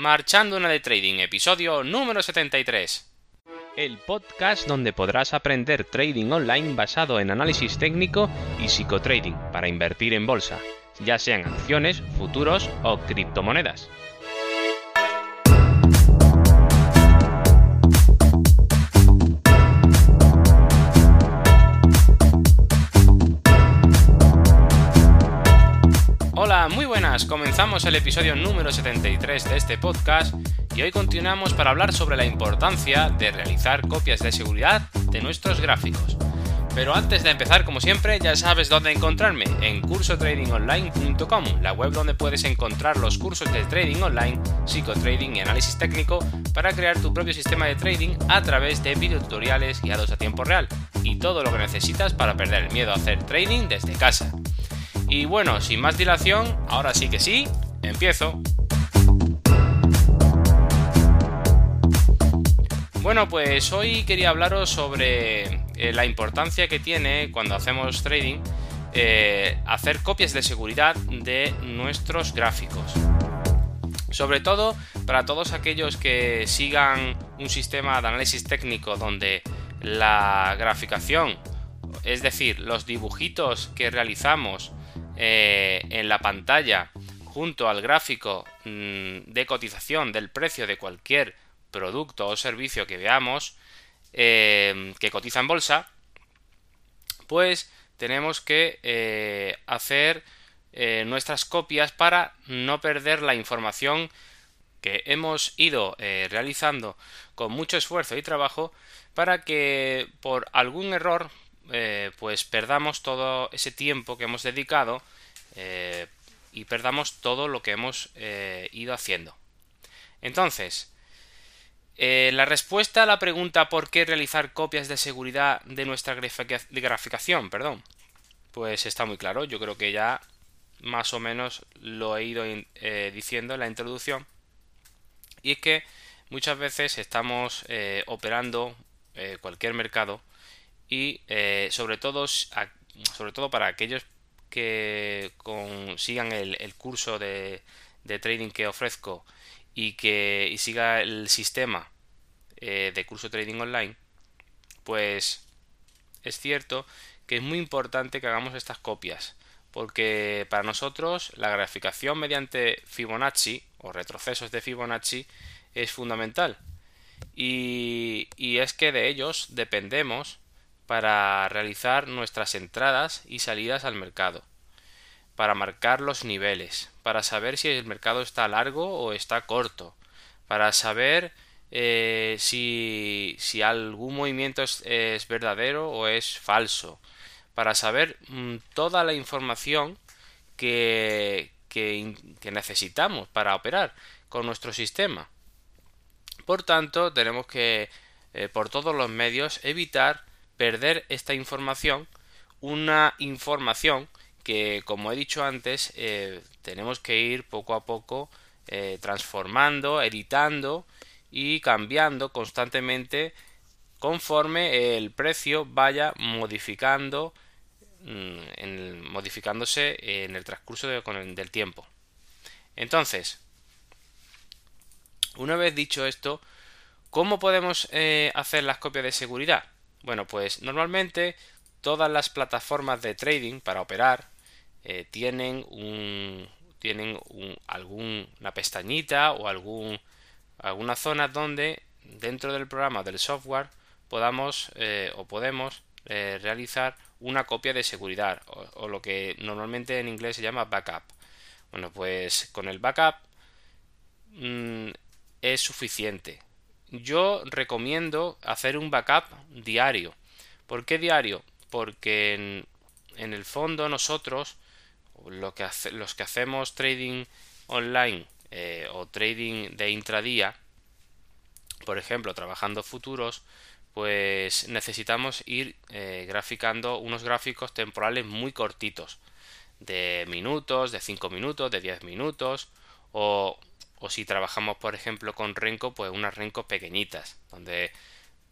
Marchando una de Trading, episodio número 73. El podcast donde podrás aprender trading online basado en análisis técnico y psicotrading para invertir en bolsa, ya sean acciones, futuros o criptomonedas. Hola, muy buenas. Comenzamos el episodio número 73 de este podcast y hoy continuamos para hablar sobre la importancia de realizar copias de seguridad de nuestros gráficos. Pero antes de empezar, como siempre, ya sabes dónde encontrarme, en cursotradingonline.com, la web donde puedes encontrar los cursos de trading online, psicotrading y análisis técnico para crear tu propio sistema de trading a través de videotutoriales guiados a tiempo real y todo lo que necesitas para perder el miedo a hacer trading desde casa. Y bueno, sin más dilación, ahora sí que sí, empiezo. Bueno, pues hoy quería hablaros sobre eh, la importancia que tiene cuando hacemos trading eh, hacer copias de seguridad de nuestros gráficos. Sobre todo para todos aquellos que sigan un sistema de análisis técnico donde la graficación, es decir, los dibujitos que realizamos eh, en la pantalla junto al gráfico mm, de cotización del precio de cualquier producto o servicio que veamos eh, que cotiza en bolsa, pues tenemos que eh, hacer nuestras copias para no perder la información que hemos ido realizando con mucho esfuerzo y trabajo para que por algún error eh, pues perdamos todo ese tiempo que hemos dedicado eh, y perdamos todo lo que hemos eh, ido haciendo. Entonces, la respuesta a la pregunta por qué realizar copias de seguridad de nuestra graficación, perdón, pues está muy claro. Yo creo que ya más o menos lo he ido diciendo en la introducción. Y es que muchas veces estamos operando cualquier mercado y eh, sobre todo sobre todo para aquellos que consigan el, curso de, trading que ofrezco y que siga el sistema eh, de curso trading online pues es cierto que es muy importante que hagamos estas copias porque para nosotros la graficación mediante Fibonacci o retrocesos de Fibonacci es fundamental. Y es que de ellos dependemos para realizar nuestras entradas y salidas al mercado, para marcar los niveles, para saber si el mercado está largo o está corto, para saber eh, si, si, algún movimiento es, verdadero o es falso, para saber mm, toda la información que, necesitamos para operar con nuestro sistema. Por tanto, tenemos que, eh, por todos los medios, evitar perder esta información, una información que, como he dicho antes, eh, tenemos que ir poco a poco eh, transformando, editando y cambiando constantemente conforme el precio vaya modificando mm, modificándose en el transcurso del tiempo. Entonces, una vez dicho esto, ¿cómo podemos eh, hacer las copias de seguridad? Bueno, pues normalmente todas las plataformas de trading para operar eh, tienen un alguna pestañita o algún alguna zona donde dentro del programa del software podamos eh, o podemos eh, realizar una copia de seguridad o, lo que normalmente en inglés se llama backup. Bueno, pues con el backup mm, es suficiente yo recomiendo hacer un backup diario. ¿Por qué diario? Porque en, el fondo nosotros, los que hacemos trading online eh, o trading de intradía, por ejemplo, trabajando futuros, pues necesitamos ir eh, graficando unos gráficos temporales muy cortitos, de minutos, de 5 minutos, de 10 minutos, o o si trabajamos por ejemplo con Renko pues unas Renko pequeñitas donde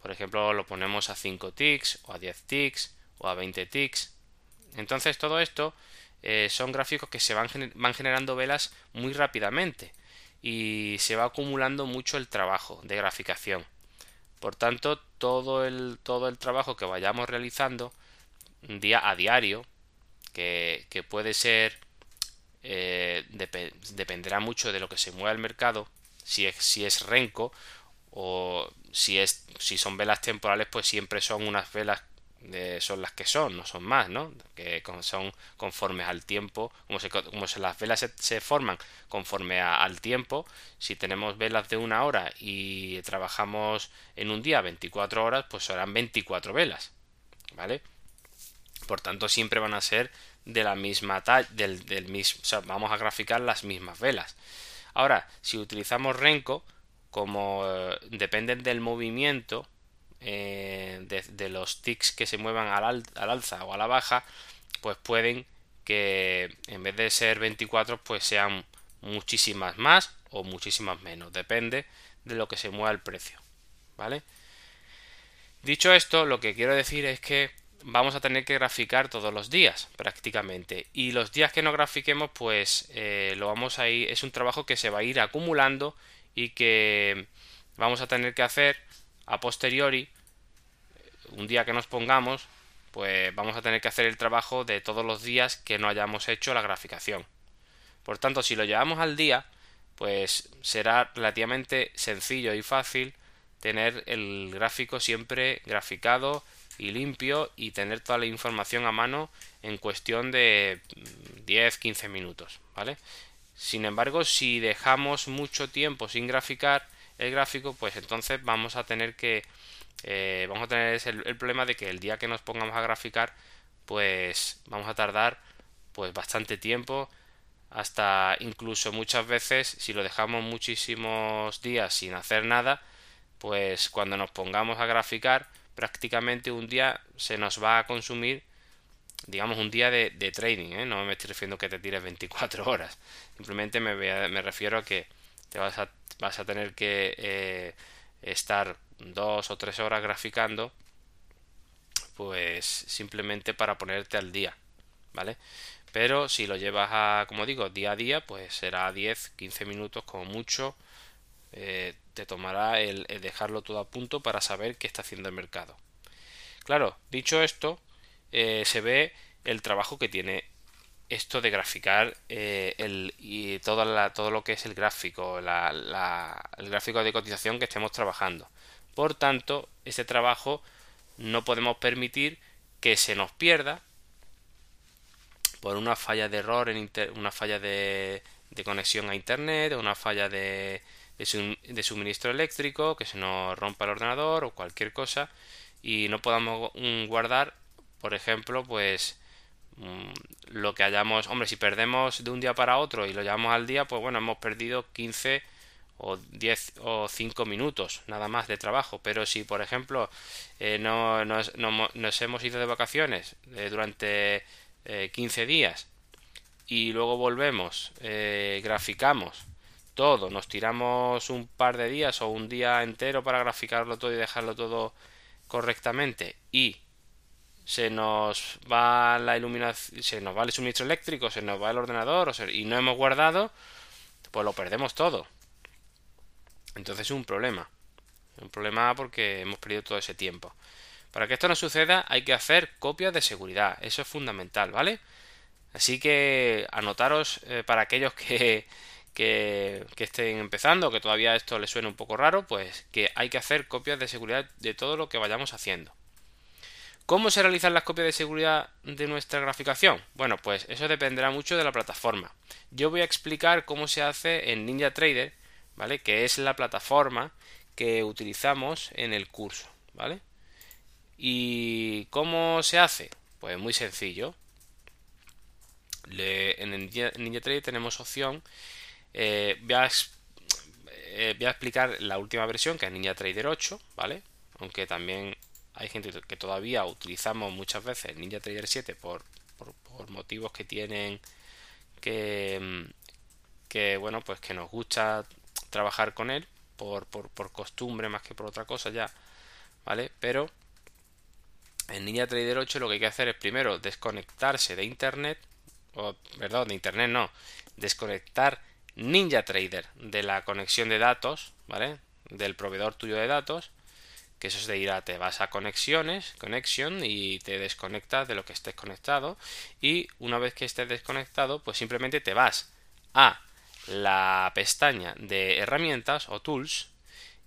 por ejemplo lo ponemos a 5 ticks o a 10 ticks o a 20 ticks entonces todo esto eh, son gráficos que se van, van generando velas muy rápidamente y se va acumulando mucho el trabajo de graficación. Por tanto, todo el, todo el trabajo que vayamos realizando día a diario, que, puede ser, eh, dependerá mucho de lo que se mueva el mercado, si es, si es renco o si, es, si son velas temporales, pues siempre son unas velas son las que son, no son más, ¿no? Que son conformes al tiempo, como se, como se las velas se, forman conforme al tiempo. Si tenemos velas de una hora y trabajamos en un día 24 horas, pues serán 24 velas, ¿vale? Por tanto, siempre van a ser de la misma talla, del, mismo, o sea, vamos a graficar las mismas velas. Ahora, si utilizamos Renko, como eh, dependen del movimiento, eh, de, los ticks que se muevan al, alza o a la baja, pues pueden que en vez de ser 24, pues sean muchísimas más o muchísimas menos. Depende de lo que se mueva el precio. ¿Vale? Dicho esto, lo que quiero decir es que vamos a tener que graficar todos los días prácticamente y los días que no grafiquemos pues eh, lo vamos a ir es un trabajo que se va a ir acumulando y que vamos a tener que hacer a posteriori, un día que nos pongamos, pues vamos a tener que hacer el trabajo de todos los días que no hayamos hecho la graficación. Por tanto, si lo llevamos al día, pues será relativamente sencillo y fácil tener el gráfico siempre graficado y limpio y tener toda la información a mano en cuestión de 10-15 minutos, ¿vale? Sin embargo, si dejamos mucho tiempo sin graficar, el gráfico, pues entonces vamos a tener que eh, vamos a tener el, problema de que el día que nos pongamos a graficar, pues vamos a tardar pues bastante tiempo hasta incluso muchas veces si lo dejamos muchísimos días sin hacer nada pues cuando nos pongamos a graficar prácticamente un día se nos va a consumir digamos un día de, de trading ¿eh? no me estoy refiriendo que te tires 24 horas simplemente me, me refiero a que te vas a vas a tener que eh, estar dos o tres horas graficando pues simplemente para ponerte al día vale pero si lo llevas a como digo día a día pues será 10 15 minutos como mucho eh, te tomará el, dejarlo todo a punto para saber qué está haciendo el mercado claro dicho esto eh, se ve el trabajo que tiene esto de graficar eh, el, y todo, la, todo lo que es el gráfico, el gráfico de cotización que estemos trabajando. Por tanto, ese trabajo no podemos permitir que se nos pierda por una falla de error, en una falla de, conexión a internet, una falla de, de, suministro eléctrico, que se nos rompa el ordenador o cualquier cosa y no podamos mm, guardar, por ejemplo, pues Mm, lo que hayamos, hombre, si perdemos de un día para otro y lo llevamos al día, pues bueno, hemos perdido 15 o 10 o 5 minutos nada más de trabajo. Pero si, por ejemplo, eh, no, nos, hemos ido de vacaciones eh, durante 15 eh, días y luego volvemos, graficamos todo, nos tiramos un par de días o un día entero para graficarlo todo y dejarlo todo correctamente y se nos va la iluminación, se nos va el suministro eléctrico, se nos va el ordenador y no hemos guardado, pues lo perdemos todo. Entonces es un problema. Un problema porque hemos perdido todo ese tiempo. Para que esto no suceda hay que hacer copias de seguridad. Eso es fundamental, ¿vale? Así que anotaros eh, para aquellos que, que, estén empezando, que todavía esto les suene un poco raro, pues que hay que hacer copias de seguridad de todo lo que vayamos haciendo. ¿Cómo se realizan las copias de seguridad de nuestra graficación? Bueno, pues eso dependerá mucho de la plataforma. Yo voy a explicar cómo se hace en NinjaTrader, ¿vale? Que es la plataforma que utilizamos en el curso, ¿vale? ¿Y cómo se hace? Pues muy sencillo. en NinjaTrader tenemos opción. Eh, voy, a, eh, voy a explicar la última versión, que es NinjaTrader 8, ¿vale? Aunque también hay gente que todavía utilizamos muchas veces NinjaTrader 7 por, por, motivos que tienen que, bueno, pues que nos gusta trabajar con él por costumbre más que por otra cosa ya, ¿vale? Pero en NinjaTrader 8 lo que hay que hacer es primero desconectarse de internet, o perdón, de internet no, desconectar NinjaTrader de la conexión de datos, ¿vale? Del proveedor tuyo de datos, que eso es de ir a, te vas a conexiones, connection, y te desconectas de lo que estés conectado, y una vez que estés desconectado, pues simplemente te vas a la pestaña de herramientas o tools,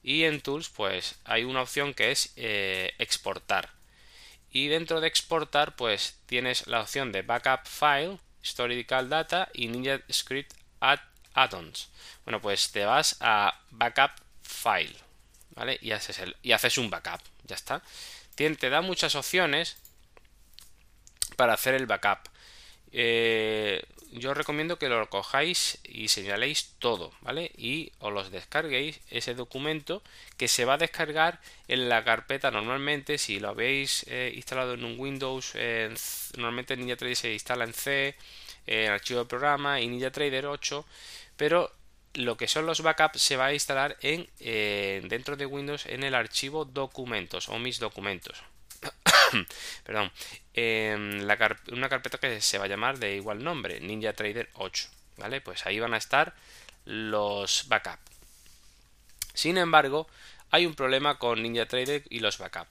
y en tools pues hay una opción que es eh, exportar. Y dentro de exportar pues tienes la opción de backup file, historical data y ninja script add-ons. Bueno, pues te vas a backup file, ¿vale? Y haces, el, y haces un backup, ya está. te da muchas opciones para hacer el backup. Eh, yo recomiendo que lo cojáis y señaléis todo, ¿vale? Y os los descarguéis ese documento que se va a descargar en la carpeta normalmente si lo habéis eh, instalado en un Windows, normalmente NinjaTrader se instala en C, en archivo de programa y NinjaTrader 8, pero lo que son los backups se va a instalar en eh, dentro de Windows en el archivo documentos o mis documentos. perdón, una carpeta que se va a llamar de igual nombre, NinjaTrader 8, ¿vale? Pues ahí van a estar los backups. Sin embargo, hay un problema con NinjaTrader y los backups.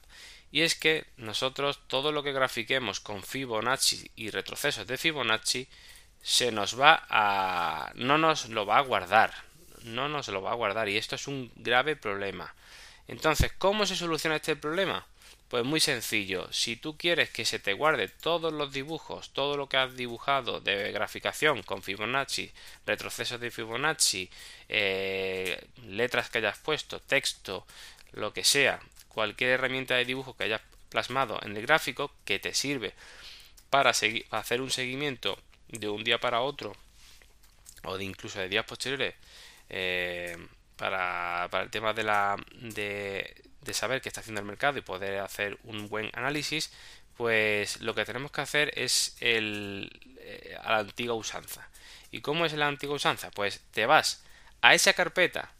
Y es que nosotros todo lo que grafiquemos con Fibonacci y retrocesos de Fibonacci se nos va a... no nos lo va a guardar. No nos lo va a guardar y esto es un grave problema. Entonces, ¿cómo se soluciona este problema? Pues muy sencillo, si tú quieres que se te guarde todos los dibujos, todo lo que has dibujado de graficación con Fibonacci, retrocesos de Fibonacci, eh, letras que hayas puesto, texto, lo que sea, cualquier herramienta de dibujo que hayas plasmado en el gráfico que te sirve para hacer un seguimiento de un día para otro o de incluso de días posteriores eh, para, para, el tema de la de, de saber qué está haciendo el mercado y poder hacer un buen análisis, pues lo que tenemos que hacer es el, eh, a la antigua usanza. ¿Y cómo es la antigua usanza? Pues te vas a esa carpeta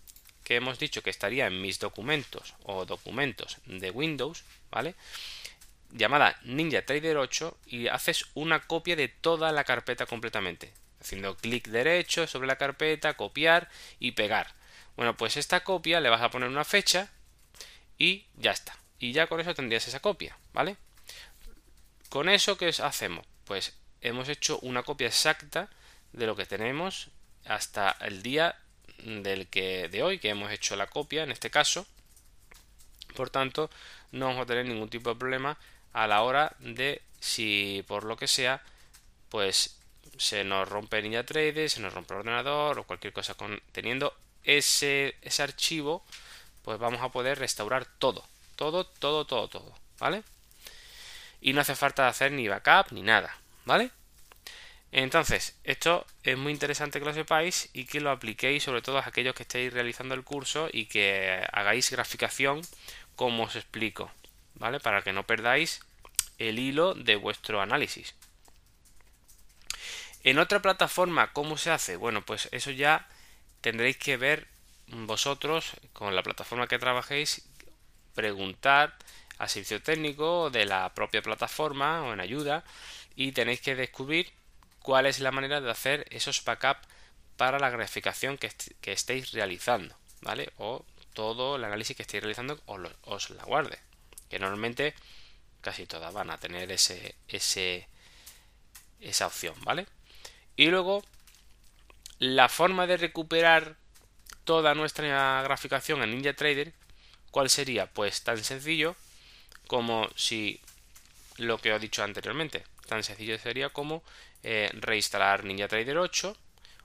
que hemos dicho que estaría en mis documentos o documentos de Windows, ¿vale? Llamada NinjaTrader 8 y haces una copia de toda la carpeta completamente. Haciendo clic derecho sobre la carpeta, copiar y pegar. Bueno, pues esta copia le vas a poner una fecha y ya está. Y ya con eso tendrías esa copia, ¿vale? Con eso, ¿qué hacemos? Pues hemos hecho una copia exacta de lo que tenemos hasta el día del que de hoy que hemos hecho la copia en este caso por tanto no vamos a tener ningún tipo de problema a la hora de si por lo que sea pues se nos rompe NinjaTrader, se nos rompe el ordenador o cualquier cosa con, teniendo ese, ese archivo pues vamos a poder restaurar todo, todo, todo, todo, todo, ¿vale? Y no hace falta hacer ni backup ni nada, ¿vale? Entonces, esto es muy interesante que lo sepáis y que lo apliquéis sobre todo a aquellos que estéis realizando el curso y que hagáis graficación como os explico, ¿vale? Para que no perdáis el hilo de vuestro análisis. En otra plataforma, ¿cómo se hace? Bueno, pues eso ya tendréis que ver vosotros, con la plataforma que trabajéis, preguntar al servicio técnico de la propia plataforma o en ayuda y tenéis que descubrir cuál es la manera de hacer esos backups para la graficación que, estéis realizando, ¿vale? O todo el análisis que estéis realizando os, la guarde. Que normalmente casi todas van a tener ese, ese, esa opción, ¿vale? Y luego, la forma de recuperar toda nuestra graficación en NinjaTrader, ¿cuál sería? Pues tan sencillo como si lo que os he dicho anteriormente. Tan sencillo sería como eh, reinstalar NinjaTrader 8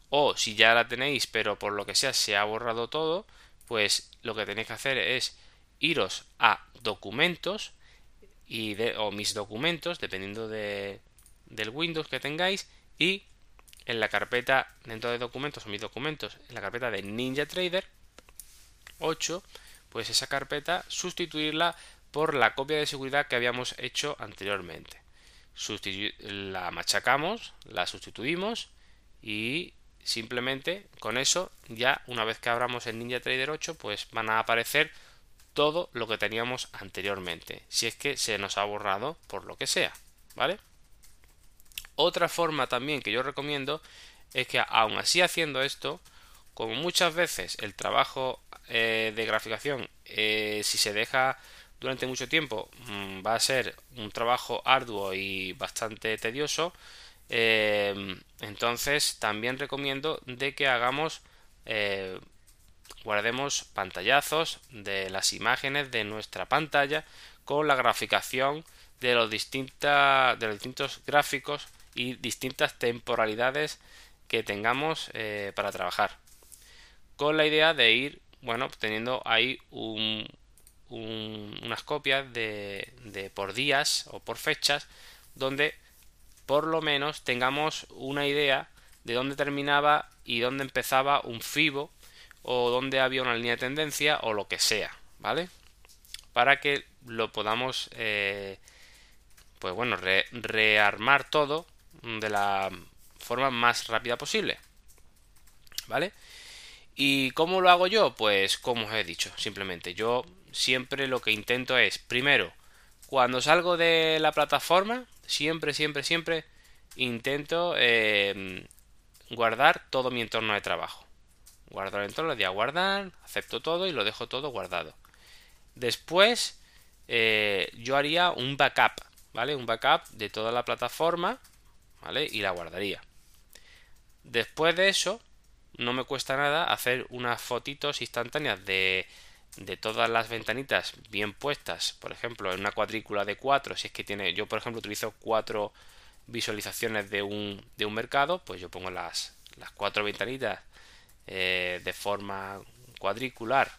o si ya la tenéis pero por lo que sea se ha borrado todo, pues lo que tenéis que hacer es iros a documentos y de, o mis documentos, dependiendo de, del Windows que tengáis, y en la carpeta dentro de documentos o mis documentos, en la carpeta de NinjaTrader 8, pues esa carpeta sustituirla por la copia de seguridad que habíamos hecho anteriormente. La machacamos, la sustituimos y simplemente con eso ya una vez que abramos el NinjaTrader 8 pues van a aparecer todo lo que teníamos anteriormente si es que se nos ha borrado por lo que sea vale otra forma también que yo recomiendo es que aún así haciendo esto como muchas veces el trabajo eh, de graficación, eh, si se deja durante mucho tiempo, mm, va a ser un trabajo arduo y bastante tedioso, em, entonces también recomiendo de que hagamos eh, guardemos pantallazos de las imágenes de nuestra pantalla con la graficación de los, de los distintos gráficos y distintas temporalidades que tengamos eh, para trabajar. Con la idea de ir bueno teniendo ahí un, unas copias de por días o por fechas donde por lo menos tengamos una idea de dónde terminaba y dónde empezaba un FIBO o dónde había una línea de tendencia o lo que sea, ¿vale? Para que lo podamos, eh, pues bueno, rearmar todo de la forma más rápida posible, ¿vale? ¿Y cómo lo hago yo? Pues como os he dicho, simplemente yo siempre lo que intento es, primero, cuando salgo de la plataforma, siempre, siempre, siempre intento eh, guardar todo mi entorno de trabajo. Guardo el entorno, le doy a guardar, acepto todo y lo dejo todo guardado. Después eh, yo haría un backup, ¿vale? Un backup de toda la plataforma, ¿vale? Y la guardaría. Después de eso, no me cuesta nada hacer unas fotitos instantáneas de, de todas las ventanitas bien puestas, por ejemplo, en una cuadrícula de cuatro, si es que tiene, yo por ejemplo utilizo cuatro visualizaciones de un, de un mercado, pues yo pongo las, las cuatro ventanitas eh, de forma cuadricular,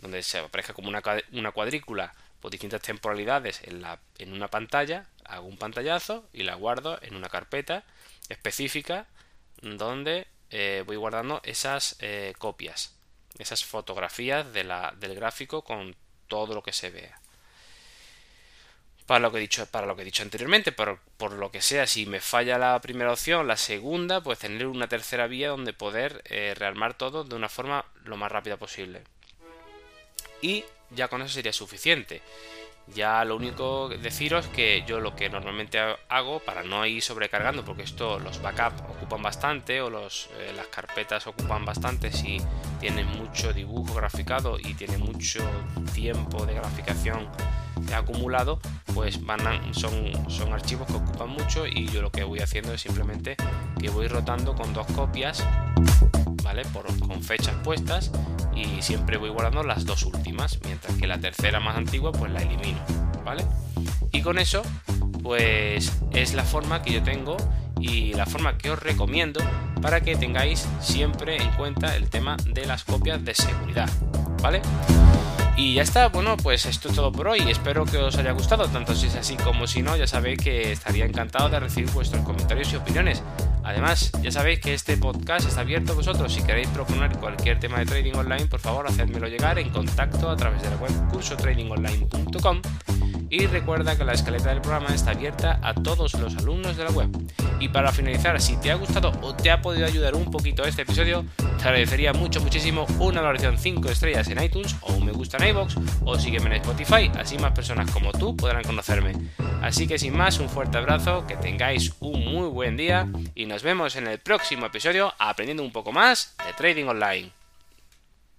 donde se aparezca como una, cuadrícula por distintas temporalidades en, la, en una pantalla, hago un pantallazo y la guardo en una carpeta específica donde eh, voy guardando esas eh, copias, esas fotografías del gráfico con todo lo que se vea para lo que he dicho, para lo que he dicho anteriormente, por, por lo que sea, si me falla la primera opción, la segunda, pues tener una tercera vía donde poder eh, rearmar todo de una forma lo más rápida posible. Y ya con eso sería suficiente. Ya lo único deciros que yo lo que normalmente hago para no ir sobrecargando, porque esto los backups ocupan bastante o los, eh, las carpetas ocupan bastante si tienen mucho dibujo graficado y tiene mucho tiempo de graficación acumulado, pues van son, son archivos que ocupan mucho y yo lo que voy haciendo es simplemente que voy rotando con dos copias, ¿vale? Por, con fechas puestas y siempre voy guardando las dos últimas, mientras que la tercera más antigua pues la elimino, ¿vale? Y con eso pues es la forma que yo tengo y la forma que os recomiendo para que tengáis siempre en cuenta el tema de las copias de seguridad, ¿vale? Y ya está, bueno, pues esto es todo por hoy. Espero que os haya gustado, tanto si es así como si no, ya sabéis que estaría encantado de recibir vuestros comentarios y opiniones. Además, ya sabéis que este podcast está abierto a vosotros. Si queréis proponer cualquier tema de trading online, por favor, hacedmelo llegar en contacto a través de la web cursotradingonline.com y recuerda que la escaleta del programa está abierta a todos los alumnos de la web. Y para finalizar, si te ha gustado o te ha podido ayudar un poquito este episodio, te agradecería mucho, muchísimo una valoración 5 estrellas en iTunes o un me gusta en iBox o sígueme en Spotify, así más personas como tú podrán conocerme. Así que sin más, un fuerte abrazo, que tengáis un muy buen día y nos vemos en el próximo episodio aprendiendo un poco más de trading online.